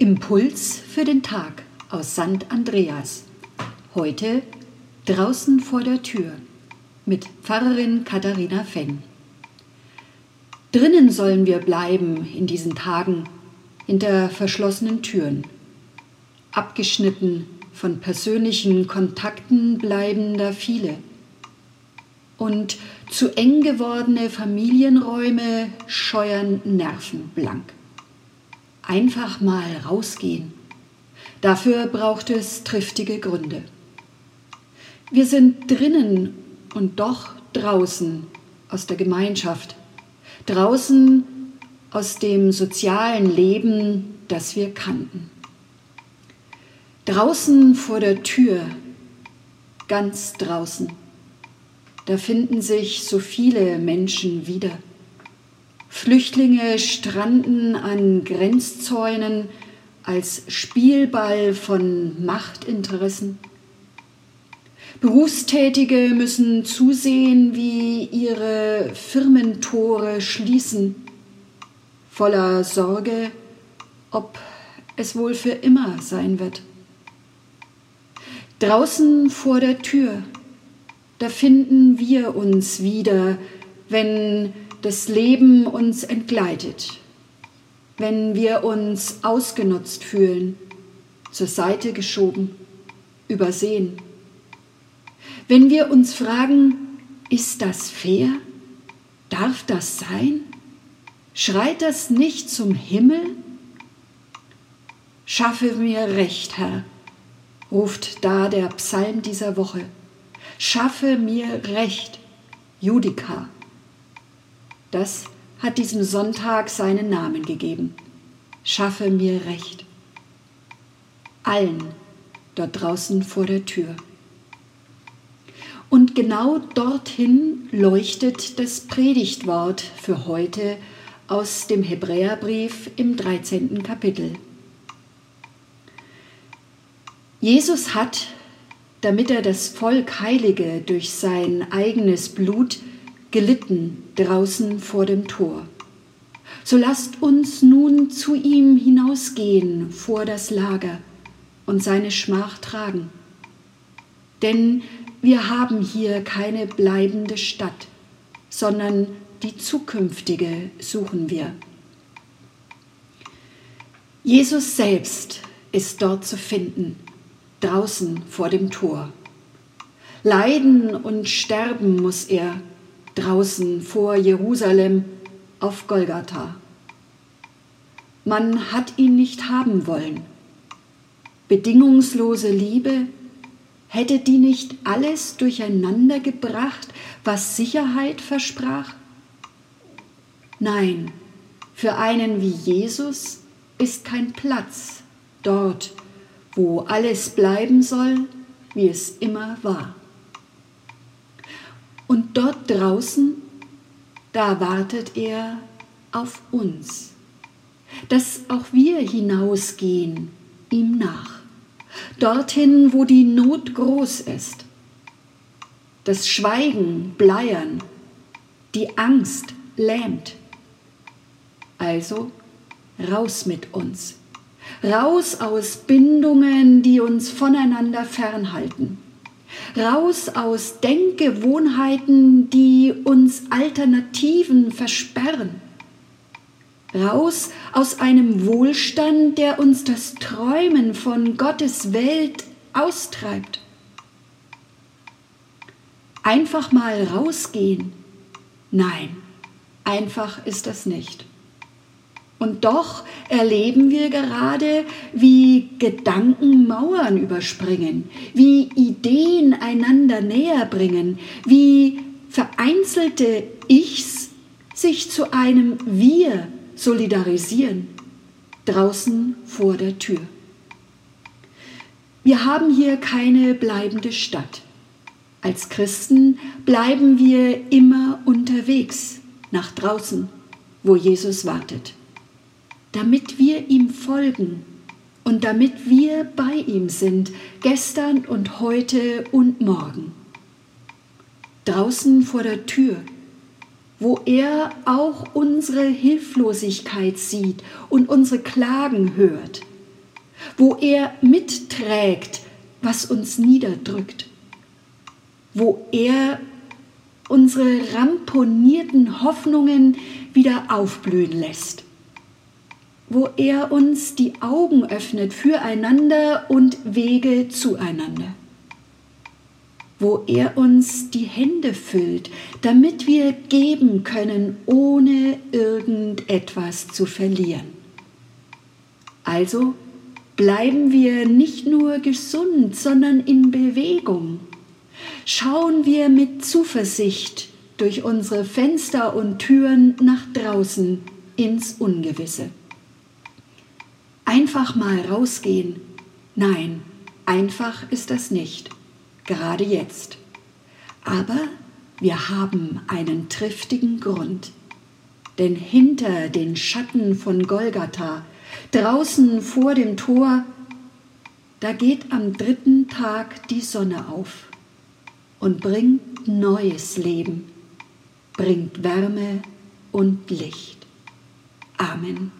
Impuls für den Tag aus St. Andreas. Heute draußen vor der Tür mit Pfarrerin Katharina Fenn. Drinnen sollen wir bleiben in diesen Tagen hinter verschlossenen Türen. Abgeschnitten von persönlichen Kontakten bleiben da viele. Und zu eng gewordene Familienräume scheuern Nerven blank einfach mal rausgehen. Dafür braucht es triftige Gründe. Wir sind drinnen und doch draußen aus der Gemeinschaft, draußen aus dem sozialen Leben, das wir kannten. Draußen vor der Tür, ganz draußen, da finden sich so viele Menschen wieder. Flüchtlinge stranden an Grenzzäunen als Spielball von Machtinteressen. Berufstätige müssen zusehen, wie ihre Firmentore schließen, voller Sorge, ob es wohl für immer sein wird. Draußen vor der Tür, da finden wir uns wieder, wenn das Leben uns entgleitet, wenn wir uns ausgenutzt fühlen, zur Seite geschoben, übersehen. Wenn wir uns fragen, ist das fair? Darf das sein? Schreit das nicht zum Himmel? Schaffe mir Recht, Herr, ruft da der Psalm dieser Woche. Schaffe mir Recht, Judika. Das hat diesem Sonntag seinen Namen gegeben. Schaffe mir Recht. Allen dort draußen vor der Tür. Und genau dorthin leuchtet das Predigtwort für heute aus dem Hebräerbrief im 13. Kapitel. Jesus hat, damit er das Volk heilige durch sein eigenes Blut, gelitten draußen vor dem Tor. So lasst uns nun zu ihm hinausgehen vor das Lager und seine Schmach tragen. Denn wir haben hier keine bleibende Stadt, sondern die zukünftige suchen wir. Jesus selbst ist dort zu finden, draußen vor dem Tor. Leiden und sterben muss er, draußen vor Jerusalem auf Golgatha. Man hat ihn nicht haben wollen. Bedingungslose Liebe, hätte die nicht alles durcheinander gebracht, was Sicherheit versprach? Nein, für einen wie Jesus ist kein Platz dort, wo alles bleiben soll, wie es immer war. Dort draußen, da wartet er auf uns, dass auch wir hinausgehen ihm nach, dorthin, wo die Not groß ist, das Schweigen bleiern, die Angst lähmt. Also raus mit uns, raus aus Bindungen, die uns voneinander fernhalten raus aus Denkgewohnheiten, die uns Alternativen versperren, raus aus einem Wohlstand, der uns das Träumen von Gottes Welt austreibt. Einfach mal rausgehen? Nein, einfach ist das nicht. Und doch erleben wir gerade, wie Gedanken Mauern überspringen, wie Ideen einander näher bringen, wie vereinzelte Ichs sich zu einem Wir solidarisieren, draußen vor der Tür. Wir haben hier keine bleibende Stadt. Als Christen bleiben wir immer unterwegs nach draußen, wo Jesus wartet damit wir ihm folgen und damit wir bei ihm sind, gestern und heute und morgen. Draußen vor der Tür, wo er auch unsere Hilflosigkeit sieht und unsere Klagen hört, wo er mitträgt, was uns niederdrückt, wo er unsere ramponierten Hoffnungen wieder aufblühen lässt, wo er uns die Augen öffnet füreinander und Wege zueinander wo er uns die Hände füllt, damit wir geben können, ohne irgendetwas zu verlieren. Also bleiben wir nicht nur gesund, sondern in Bewegung. Schauen wir mit Zuversicht durch unsere Fenster und Türen nach draußen ins Ungewisse. Einfach mal rausgehen. Nein, einfach ist das nicht gerade jetzt. Aber wir haben einen triftigen Grund. Denn hinter den Schatten von Golgatha, draußen vor dem Tor, da geht am dritten Tag die Sonne auf und bringt neues Leben, bringt Wärme und Licht. Amen.